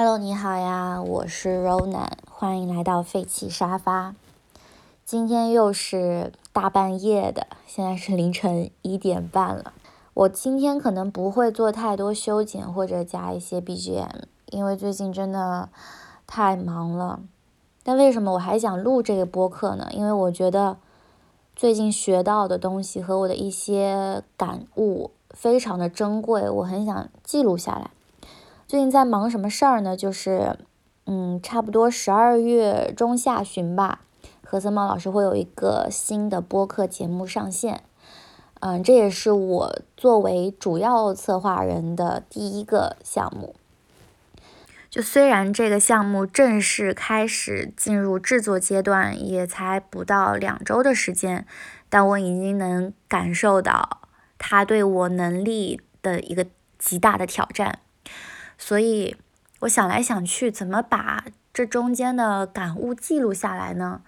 Hello，你好呀，我是 Rona，欢迎来到废弃沙发。今天又是大半夜的，现在是凌晨一点半了。我今天可能不会做太多修剪或者加一些 BGM，因为最近真的太忙了。但为什么我还想录这个播客呢？因为我觉得最近学到的东西和我的一些感悟非常的珍贵，我很想记录下来。最近在忙什么事儿呢？就是，嗯，差不多十二月中下旬吧，何森茂老师会有一个新的播客节目上线。嗯，这也是我作为主要策划人的第一个项目。就虽然这个项目正式开始进入制作阶段，也才不到两周的时间，但我已经能感受到它对我能力的一个极大的挑战。所以，我想来想去，怎么把这中间的感悟记录下来呢？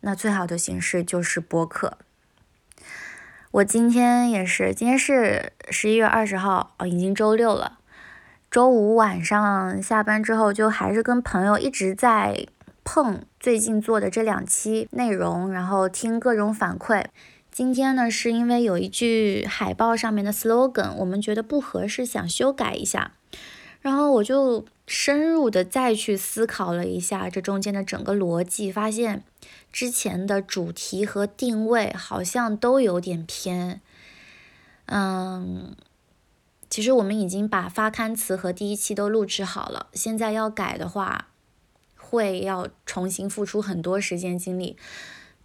那最好的形式就是播客。我今天也是，今天是十一月二十号，哦，已经周六了。周五晚上下班之后，就还是跟朋友一直在碰最近做的这两期内容，然后听各种反馈。今天呢，是因为有一句海报上面的 slogan，我们觉得不合适，想修改一下。然后我就深入的再去思考了一下这中间的整个逻辑，发现之前的主题和定位好像都有点偏。嗯，其实我们已经把发刊词和第一期都录制好了，现在要改的话，会要重新付出很多时间精力。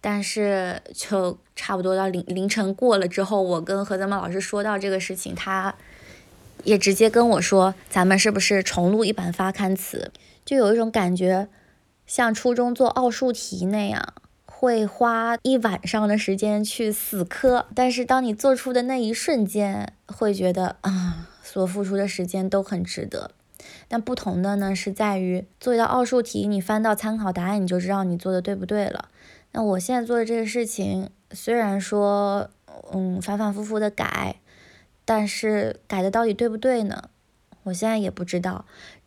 但是就差不多到凌凌晨过了之后，我跟何泽茂老师说到这个事情，他。也直接跟我说，咱们是不是重录一版发刊词？就有一种感觉，像初中做奥数题那样，会花一晚上的时间去死磕，但是当你做出的那一瞬间，会觉得啊，所付出的时间都很值得。但不同的呢，是在于做一道奥数题，你翻到参考答案，你就知道你做的对不对了。那我现在做的这个事情，虽然说，嗯，反反复复的改。但是改的到底对不对呢？我现在也不知道，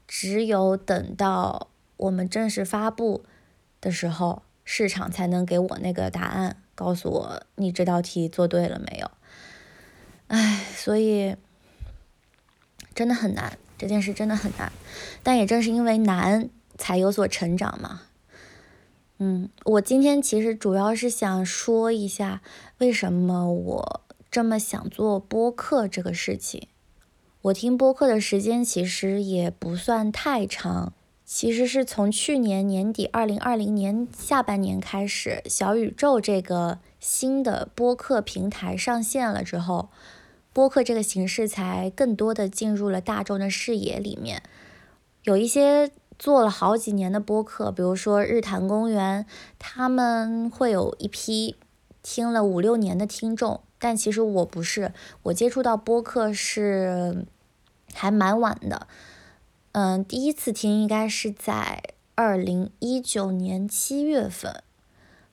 只有等到我们正式发布的时候，市场才能给我那个答案，告诉我你这道题做对了没有。唉，所以真的很难，这件事真的很难。但也正是因为难，才有所成长嘛。嗯，我今天其实主要是想说一下，为什么我。这么想做播客这个事情，我听播客的时间其实也不算太长，其实是从去年年底，二零二零年下半年开始，小宇宙这个新的播客平台上线了之后，播客这个形式才更多的进入了大众的视野里面。有一些做了好几年的播客，比如说日坛公园，他们会有一批听了五六年的听众。但其实我不是，我接触到播客是还蛮晚的，嗯，第一次听应该是在二零一九年七月份，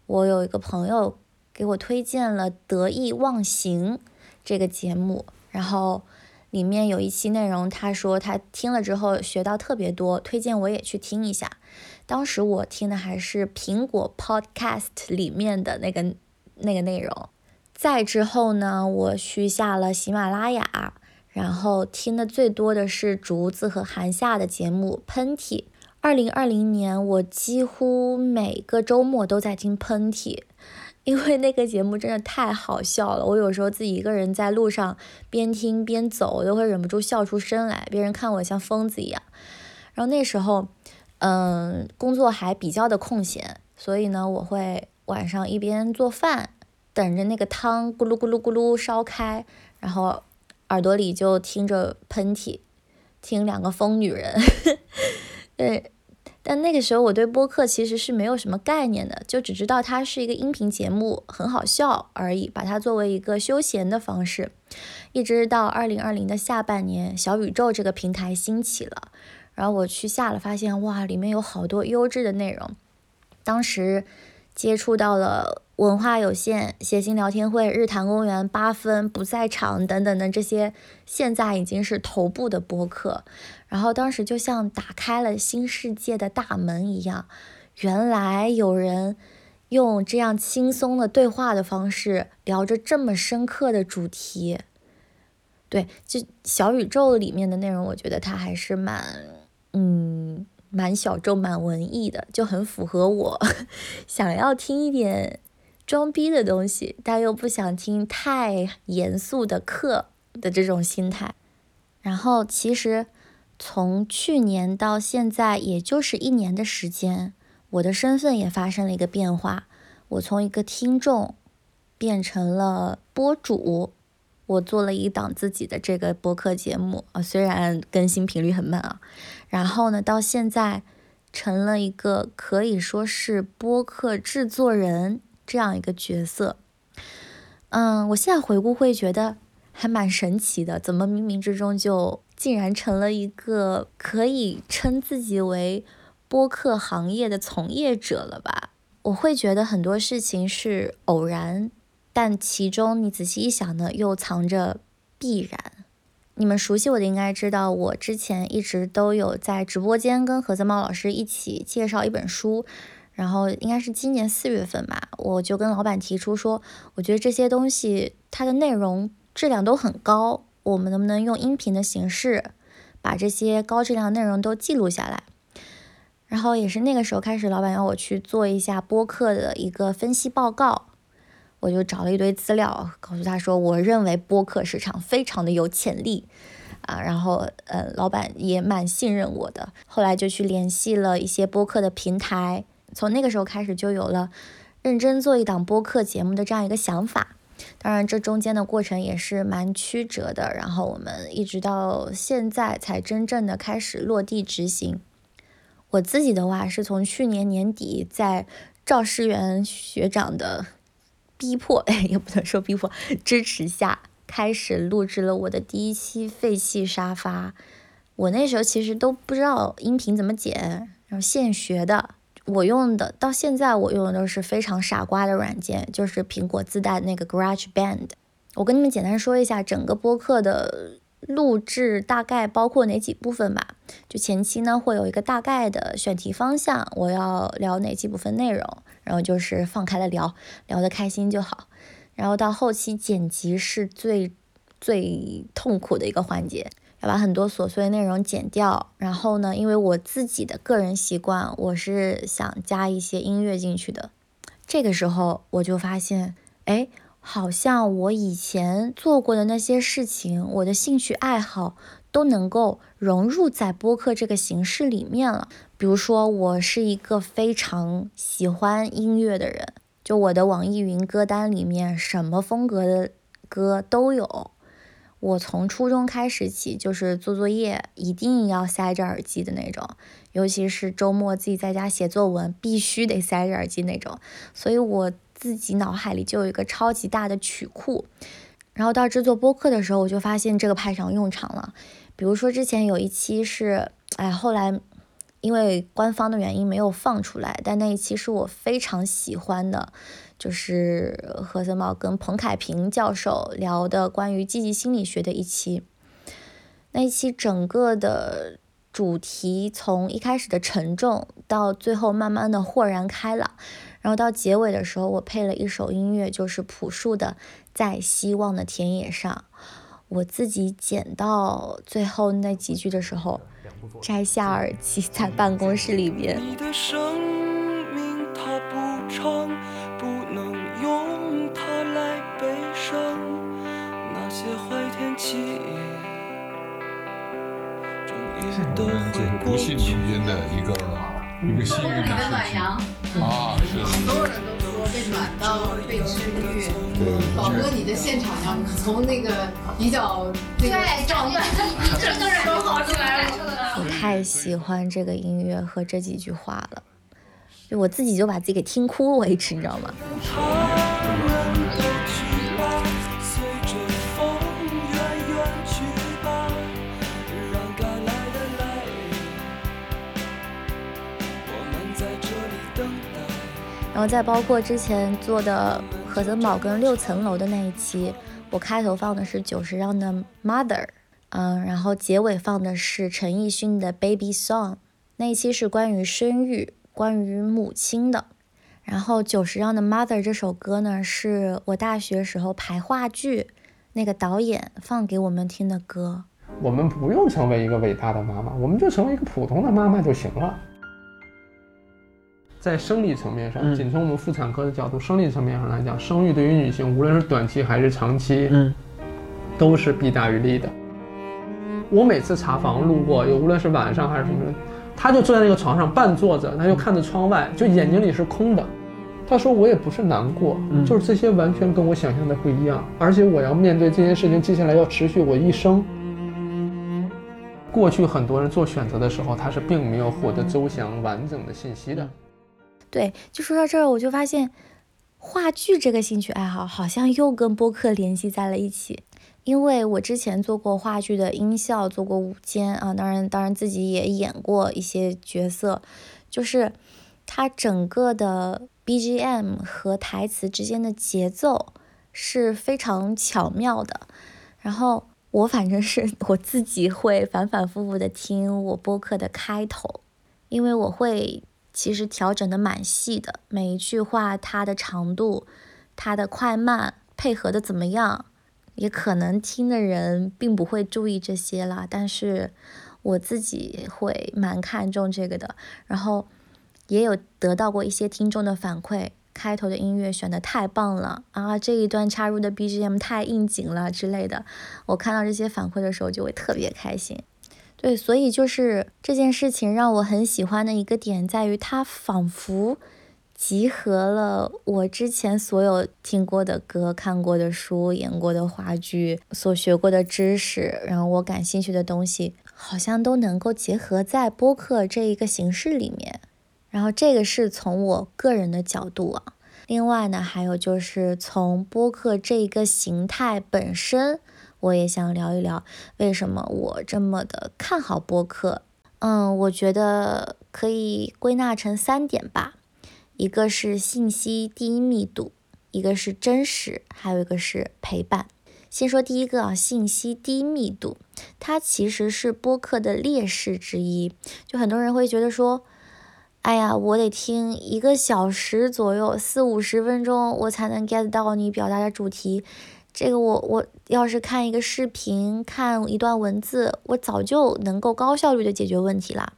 我有一个朋友给我推荐了《得意忘形》这个节目，然后里面有一期内容，他说他听了之后学到特别多，推荐我也去听一下。当时我听的还是苹果 Podcast 里面的那个那个内容。再之后呢，我去下了喜马拉雅，然后听的最多的是竹子和韩夏的节目《喷嚏》。二零二零年，我几乎每个周末都在听《喷嚏》，因为那个节目真的太好笑了。我有时候自己一个人在路上边听边走，我都会忍不住笑出声来，别人看我像疯子一样。然后那时候，嗯，工作还比较的空闲，所以呢，我会晚上一边做饭。等着那个汤咕噜咕噜咕噜烧开，然后耳朵里就听着喷嚏，听两个疯女人。对，但那个时候我对播客其实是没有什么概念的，就只知道它是一个音频节目，很好笑而已，把它作为一个休闲的方式。一直到二零二零的下半年，小宇宙这个平台兴起了，然后我去下了，发现哇，里面有好多优质的内容。当时接触到了。文化有限、谐星聊天会、日坛公园、八分不在场等等的这些，现在已经是头部的播客。然后当时就像打开了新世界的大门一样，原来有人用这样轻松的对话的方式聊着这么深刻的主题。对，就小宇宙里面的内容，我觉得它还是蛮，嗯，蛮小众、蛮文艺的，就很符合我 想要听一点装逼的东西，但又不想听太严肃的课的这种心态。然后其实。从去年到现在，也就是一年的时间，我的身份也发生了一个变化。我从一个听众变成了播主，我做了一档自己的这个播客节目啊，虽然更新频率很慢啊。然后呢，到现在成了一个可以说是播客制作人这样一个角色。嗯，我现在回顾会觉得还蛮神奇的，怎么冥冥之中就。竟然成了一个可以称自己为播客行业的从业者了吧？我会觉得很多事情是偶然，但其中你仔细一想呢，又藏着必然。你们熟悉我的应该知道，我之前一直都有在直播间跟何泽茂老师一起介绍一本书，然后应该是今年四月份吧，我就跟老板提出说，我觉得这些东西它的内容质量都很高。我们能不能用音频的形式把这些高质量内容都记录下来？然后也是那个时候开始，老板要我去做一下播客的一个分析报告，我就找了一堆资料，告诉他说，我认为播客市场非常的有潜力啊。然后呃，老板也蛮信任我的，后来就去联系了一些播客的平台，从那个时候开始就有了认真做一档播客节目的这样一个想法。当然，这中间的过程也是蛮曲折的，然后我们一直到现在才真正的开始落地执行。我自己的话是从去年年底在赵世元学长的逼迫，也不能说逼迫，支持下开始录制了我的第一期废弃沙发。我那时候其实都不知道音频怎么剪，然后现学的。我用的到现在，我用的都是非常傻瓜的软件，就是苹果自带的那个 Garage Band。我跟你们简单说一下整个播客的录制大概包括哪几部分吧。就前期呢会有一个大概的选题方向，我要聊哪几部分内容，然后就是放开了聊，聊得开心就好。然后到后期剪辑是最最痛苦的一个环节。把很多琐碎内容剪掉，然后呢，因为我自己的个人习惯，我是想加一些音乐进去的。这个时候我就发现，哎，好像我以前做过的那些事情，我的兴趣爱好都能够融入在播客这个形式里面了。比如说，我是一个非常喜欢音乐的人，就我的网易云歌单里面，什么风格的歌都有。我从初中开始起，就是做作业一定要塞着耳机的那种，尤其是周末自己在家写作文，必须得塞着耳机那种。所以我自己脑海里就有一个超级大的曲库。然后到制作播客的时候，我就发现这个派上用场了。比如说之前有一期是，哎，后来因为官方的原因没有放出来，但那一期是我非常喜欢的。就是何森茂跟彭凯平教授聊的关于积极心理学的一期，那一期整个的主题从一开始的沉重，到最后慢慢的豁然开朗，然后到结尾的时候，我配了一首音乐，就是朴树的《在希望的田野上》。我自己剪到最后那几句的时候，摘下耳机在办公室里边。这不幸中间的一个一个幸运的事情。啊！是。所有人都说被暖到被治愈。对，宝哥，你的现场要从那个比较对状态，整个人都好出来了。我太喜欢这个音乐和这几句话了，就我自己就把自己给听哭为止，你知道吗？后再包括之前做的何森堡跟六层楼的那一期，我开头放的是久石让的 Mother，嗯，然后结尾放的是陈奕迅的 Baby Song，那一期是关于生育、关于母亲的。然后久石让的 Mother 这首歌呢，是我大学时候排话剧那个导演放给我们听的歌。我们不用成为一个伟大的妈妈，我们就成为一个普通的妈妈就行了。在生理层面上，仅从我们妇产科的角度，生理层面上来讲，生育对于女性，无论是短期还是长期，嗯，都是弊大于利的。我每次查房路过，有无论是晚上还是什么，他就坐在那个床上半坐着，他就看着窗外，就眼睛里是空的。他说我也不是难过，就是这些完全跟我想象的不一样，而且我要面对这件事情，接下来要持续我一生。过去很多人做选择的时候，他是并没有获得周详完整的信息的。对，就说到这儿，我就发现话剧这个兴趣爱好好像又跟播客联系在了一起。因为我之前做过话剧的音效，做过舞间啊，当然，当然自己也演过一些角色，就是它整个的 BGM 和台词之间的节奏是非常巧妙的。然后我反正是我自己会反反复复的听我播客的开头，因为我会。其实调整的蛮细的，每一句话它的长度、它的快慢配合的怎么样，也可能听的人并不会注意这些啦。但是我自己会蛮看重这个的，然后也有得到过一些听众的反馈，开头的音乐选的太棒了啊，这一段插入的 BGM 太应景了之类的。我看到这些反馈的时候就会特别开心。对，所以就是这件事情让我很喜欢的一个点，在于它仿佛集合了我之前所有听过的歌、看过的书、演过的话剧、所学过的知识，然后我感兴趣的东西，好像都能够结合在播客这一个形式里面。然后这个是从我个人的角度啊，另外呢，还有就是从播客这一个形态本身。我也想聊一聊为什么我这么的看好播客。嗯，我觉得可以归纳成三点吧，一个是信息低密度，一个是真实，还有一个是陪伴。先说第一个啊，信息低密度，它其实是播客的劣势之一。就很多人会觉得说，哎呀，我得听一个小时左右，四五十分钟，我才能 get 到你表达的主题。这个我我要是看一个视频，看一段文字，我早就能够高效率的解决问题啦。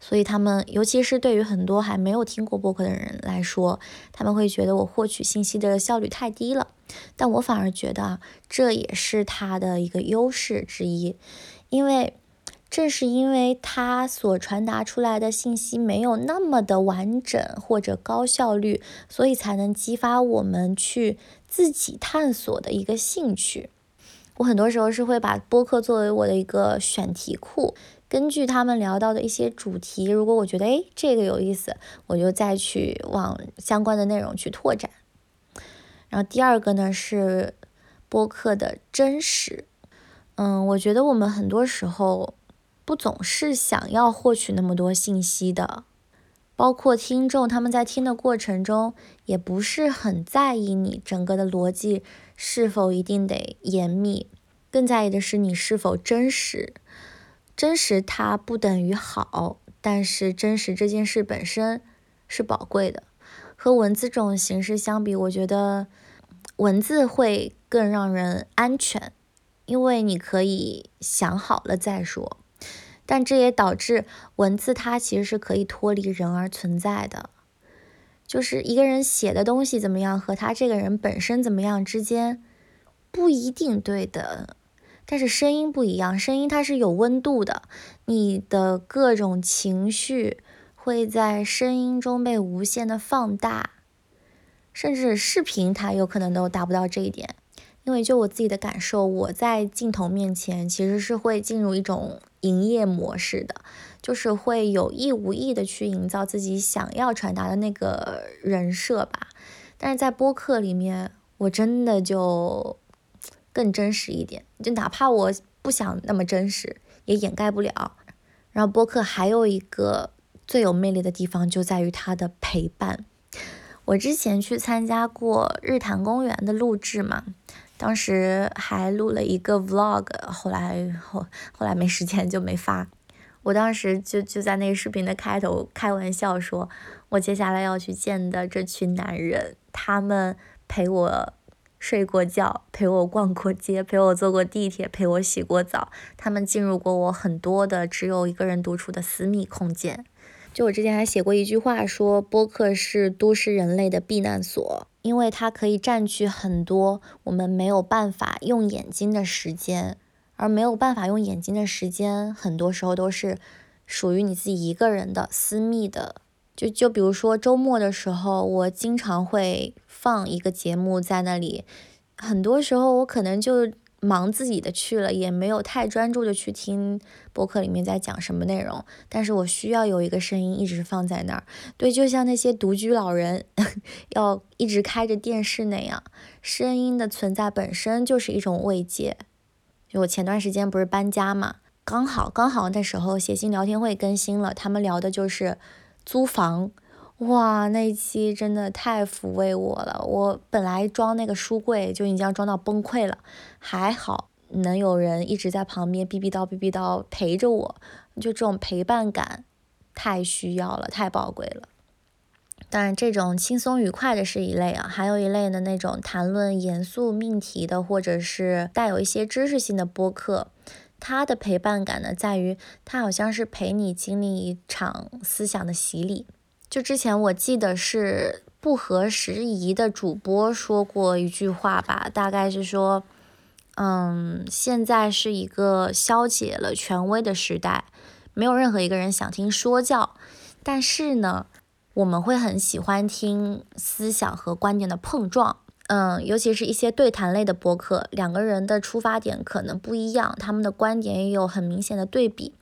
所以他们，尤其是对于很多还没有听过播客的人来说，他们会觉得我获取信息的效率太低了。但我反而觉得啊，这也是它的一个优势之一，因为正是因为它所传达出来的信息没有那么的完整或者高效率，所以才能激发我们去。自己探索的一个兴趣，我很多时候是会把播客作为我的一个选题库，根据他们聊到的一些主题，如果我觉得哎这个有意思，我就再去往相关的内容去拓展。然后第二个呢是播客的真实，嗯，我觉得我们很多时候不总是想要获取那么多信息的。包括听众，他们在听的过程中也不是很在意你整个的逻辑是否一定得严密，更在意的是你是否真实。真实它不等于好，但是真实这件事本身是宝贵的。和文字这种形式相比，我觉得文字会更让人安全，因为你可以想好了再说。但这也导致文字它其实是可以脱离人而存在的，就是一个人写的东西怎么样和他这个人本身怎么样之间不一定对等，但是声音不一样，声音它是有温度的，你的各种情绪会在声音中被无限的放大，甚至视频它有可能都达不到这一点。因为就我自己的感受，我在镜头面前其实是会进入一种营业模式的，就是会有意无意的去营造自己想要传达的那个人设吧。但是在播客里面，我真的就更真实一点，就哪怕我不想那么真实，也掩盖不了。然后播客还有一个最有魅力的地方，就在于它的陪伴。我之前去参加过日坛公园的录制嘛，当时还录了一个 vlog，后来后后来没时间就没发。我当时就就在那个视频的开头开玩笑说，我接下来要去见的这群男人，他们陪我睡过觉，陪我逛过街，陪我坐过地铁，陪我洗过澡，他们进入过我很多的只有一个人独处的私密空间。就我之前还写过一句话，说播客是都市人类的避难所，因为它可以占据很多我们没有办法用眼睛的时间，而没有办法用眼睛的时间，很多时候都是属于你自己一个人的私密的。就就比如说周末的时候，我经常会放一个节目在那里，很多时候我可能就。忙自己的去了，也没有太专注的去听播客里面在讲什么内容。但是我需要有一个声音一直放在那儿，对，就像那些独居老人 要一直开着电视那样，声音的存在本身就是一种慰藉。就我前段时间不是搬家嘛，刚好刚好那时候写信聊天会更新了，他们聊的就是租房。哇，那一期真的太抚慰我了。我本来装那个书柜就已经要装到崩溃了，还好能有人一直在旁边逼逼叨逼逼叨陪着我，就这种陪伴感太需要了，太宝贵了。当然，这种轻松愉快的是一类啊，还有一类的那种谈论严肃命题的，或者是带有一些知识性的播客，它的陪伴感呢，在于它好像是陪你经历一场思想的洗礼。就之前我记得是不合时宜的主播说过一句话吧，大概是说，嗯，现在是一个消解了权威的时代，没有任何一个人想听说教，但是呢，我们会很喜欢听思想和观点的碰撞，嗯，尤其是一些对谈类的播客，两个人的出发点可能不一样，他们的观点也有很明显的对比。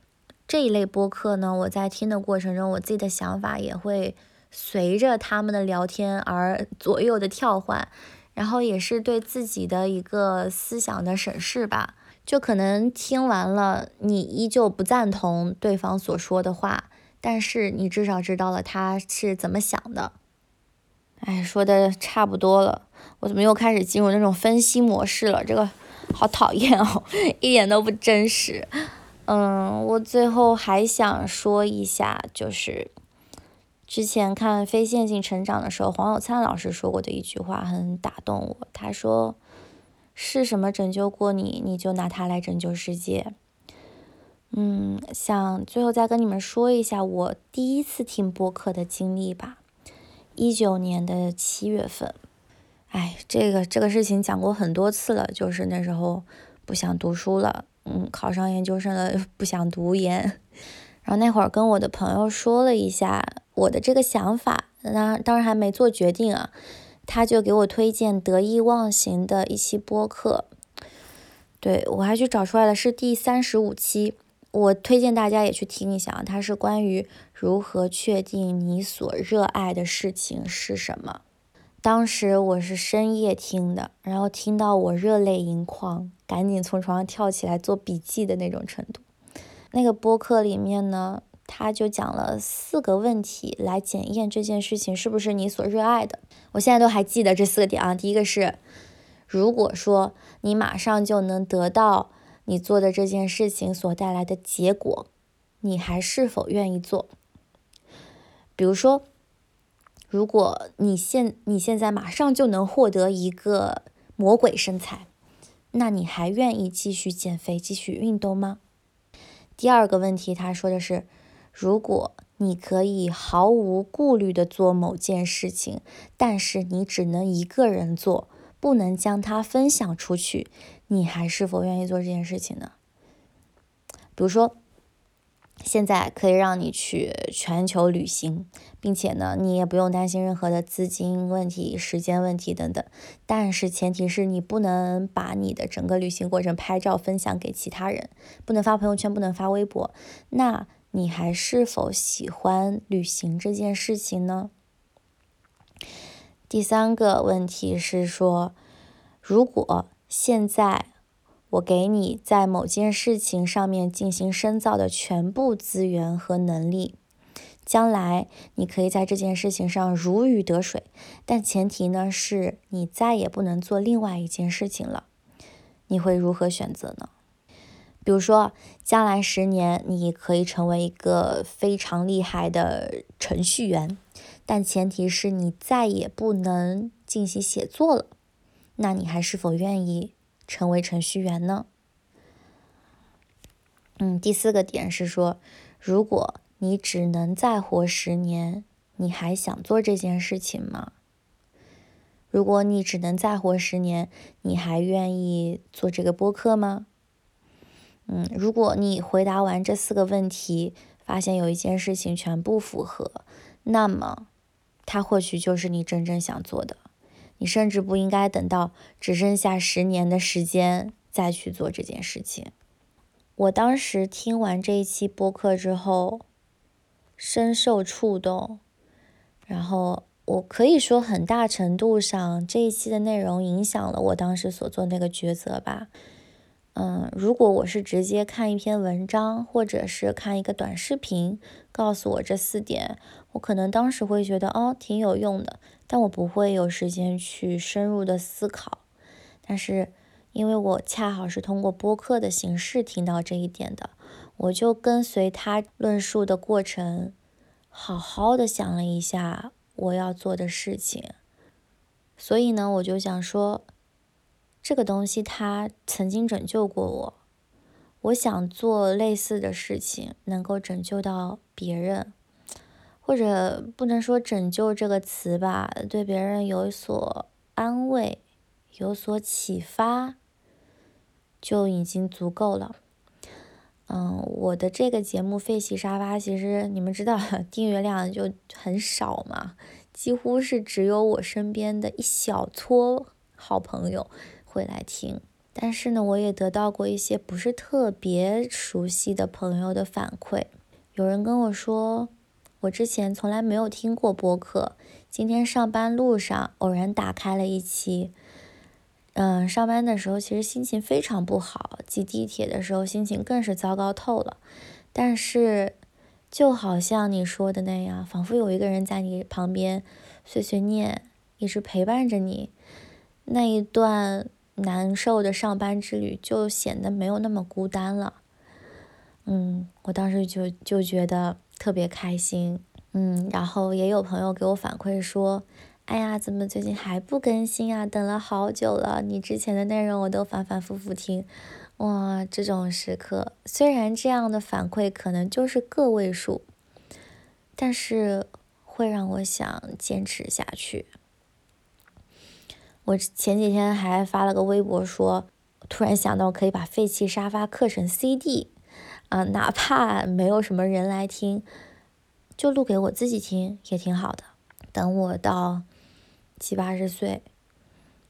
这一类播客呢，我在听的过程中，我自己的想法也会随着他们的聊天而左右的跳换，然后也是对自己的一个思想的审视吧。就可能听完了，你依旧不赞同对方所说的话，但是你至少知道了他是怎么想的。哎，说的差不多了，我怎么又开始进入那种分析模式了？这个好讨厌哦，一点都不真实。嗯，我最后还想说一下，就是之前看《非线性成长》的时候，黄有灿老师说过的一句话很打动我。他说：“是什么拯救过你，你就拿它来拯救世界。”嗯，想最后再跟你们说一下我第一次听播客的经历吧。一九年的七月份，哎，这个这个事情讲过很多次了，就是那时候不想读书了。嗯，考上研究生了，不想读研。然后那会儿跟我的朋友说了一下我的这个想法，那当然还没做决定啊。他就给我推荐得意忘形的一期播客，对我还去找出来了，是第三十五期。我推荐大家也去听一下，它是关于如何确定你所热爱的事情是什么。当时我是深夜听的，然后听到我热泪盈眶，赶紧从床上跳起来做笔记的那种程度。那个播客里面呢，他就讲了四个问题来检验这件事情是不是你所热爱的。我现在都还记得这四个点啊。第一个是，如果说你马上就能得到你做的这件事情所带来的结果，你还是否愿意做？比如说。如果你现你现在马上就能获得一个魔鬼身材，那你还愿意继续减肥、继续运动吗？第二个问题，他说的是，如果你可以毫无顾虑的做某件事情，但是你只能一个人做，不能将它分享出去，你还是否愿意做这件事情呢？比如说。现在可以让你去全球旅行，并且呢，你也不用担心任何的资金问题、时间问题等等。但是前提是你不能把你的整个旅行过程拍照分享给其他人，不能发朋友圈，不能发微博。那你还是否喜欢旅行这件事情呢？第三个问题是说，如果现在。我给你在某件事情上面进行深造的全部资源和能力，将来你可以在这件事情上如鱼得水，但前提呢是你再也不能做另外一件事情了。你会如何选择呢？比如说，将来十年你可以成为一个非常厉害的程序员，但前提是你再也不能进行写作了。那你还是否愿意成为程序员呢？嗯，第四个点是说，如果你只能再活十年，你还想做这件事情吗？如果你只能再活十年，你还愿意做这个播客吗？嗯，如果你回答完这四个问题，发现有一件事情全部符合，那么它或许就是你真正想做的。你甚至不应该等到只剩下十年的时间再去做这件事情。我当时听完这一期播客之后，深受触动，然后我可以说很大程度上这一期的内容影响了我当时所做那个抉择吧。嗯，如果我是直接看一篇文章，或者是看一个短视频，告诉我这四点，我可能当时会觉得哦挺有用的，但我不会有时间去深入的思考。但是因为我恰好是通过播客的形式听到这一点的，我就跟随他论述的过程，好好的想了一下我要做的事情。所以呢，我就想说。这个东西它曾经拯救过我，我想做类似的事情，能够拯救到别人，或者不能说拯救这个词吧，对别人有所安慰、有所启发，就已经足够了。嗯，我的这个节目《废弃沙发》，其实你们知道 订阅量就很少嘛，几乎是只有我身边的一小撮好朋友。会来听，但是呢，我也得到过一些不是特别熟悉的朋友的反馈。有人跟我说，我之前从来没有听过播客，今天上班路上偶然打开了一期。嗯，上班的时候其实心情非常不好，挤地铁的时候心情更是糟糕透了。但是，就好像你说的那样，仿佛有一个人在你旁边碎碎念，一直陪伴着你，那一段。难受的上班之旅就显得没有那么孤单了，嗯，我当时就就觉得特别开心，嗯，然后也有朋友给我反馈说，哎呀，怎么最近还不更新啊？等了好久了，你之前的内容我都反反复复听，哇，这种时刻，虽然这样的反馈可能就是个位数，但是会让我想坚持下去。我前几天还发了个微博，说突然想到可以把废弃沙发刻成 CD，啊，哪怕没有什么人来听，就录给我自己听也挺好的。等我到七八十岁，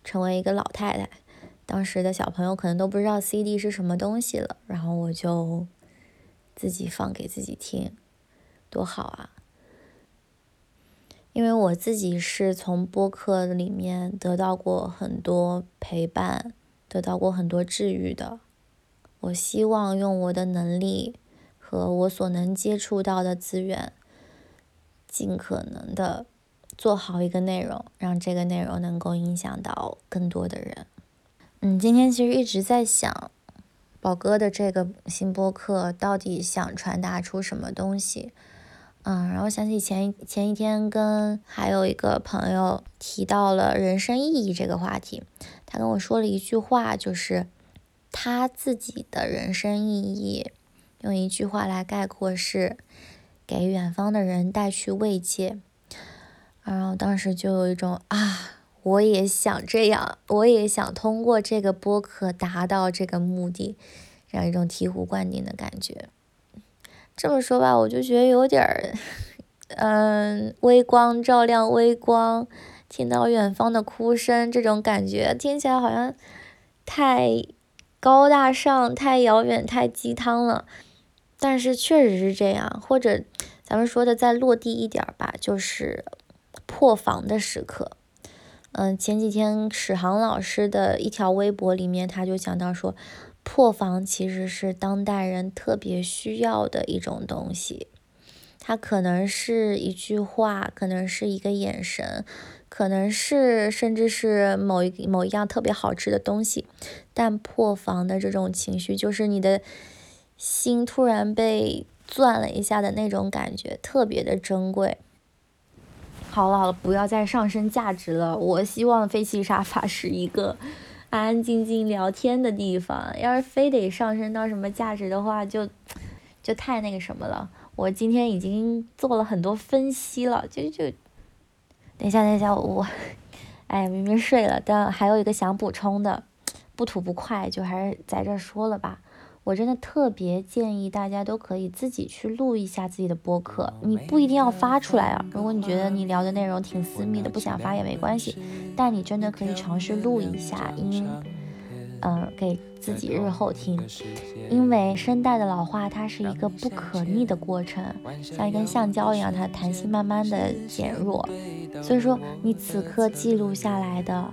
成为一个老太太，当时的小朋友可能都不知道 CD 是什么东西了，然后我就自己放给自己听，多好啊！因为我自己是从播客里面得到过很多陪伴，得到过很多治愈的。我希望用我的能力和我所能接触到的资源，尽可能的做好一个内容，让这个内容能够影响到更多的人。嗯，今天其实一直在想，宝哥的这个新播客到底想传达出什么东西。嗯，然后想起前前一天跟还有一个朋友提到了人生意义这个话题，他跟我说了一句话，就是他自己的人生意义，用一句话来概括是给远方的人带去慰藉。然后当时就有一种啊，我也想这样，我也想通过这个播客达到这个目的，这样一种醍醐灌顶的感觉。这么说吧，我就觉得有点儿，嗯，微光照亮微光，听到远方的哭声，这种感觉听起来好像太高大上、太遥远、太鸡汤了。但是确实是这样，或者咱们说的再落地一点吧，就是破防的时刻。嗯，前几天史航老师的一条微博里面，他就讲到说。破防其实是当代人特别需要的一种东西，它可能是一句话，可能是一个眼神，可能是甚至是某一某一样特别好吃的东西。但破防的这种情绪，就是你的心突然被攥了一下的那种感觉，特别的珍贵。好了好了，不要再上升价值了。我希望废弃沙发是一个安安静静聊天的地方。要是非得上升到什么价值的话，就就太那个什么了。我今天已经做了很多分析了，就就等一下等一下我，哎明明睡了，但还有一个想补充的，不吐不快，就还是在这说了吧。我真的特别建议大家都可以自己去录一下自己的播客，你不一定要发出来啊。如果你觉得你聊的内容挺私密的，不想发也没关系，但你真的可以尝试录一下音，嗯，给自己日后听。因为声带的老化它是一个不可逆的过程，像一根橡胶一样，它弹性慢慢的减弱。所以说，你此刻记录下来的，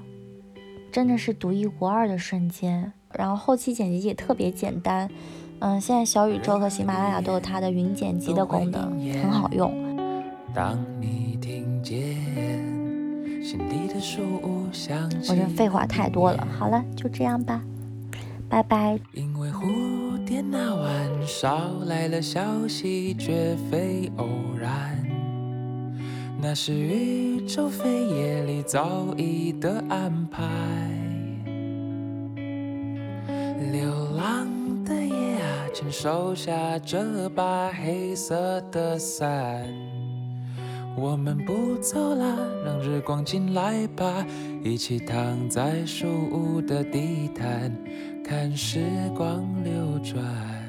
真的是独一无二的瞬间。然后后期剪辑也特别简单，嗯，现在小宇宙和喜马拉雅都有它的云剪辑的功能，很好用。当你听见我这废话太多了，好了，就这样吧，拜拜。因为蝴蝶那晚捎来了消息，绝非偶然，那是宇宙飞夜里早已的安排。请收下这把黑色的伞，我们不走了，让日光进来吧，一起躺在树屋的地毯，看时光流转。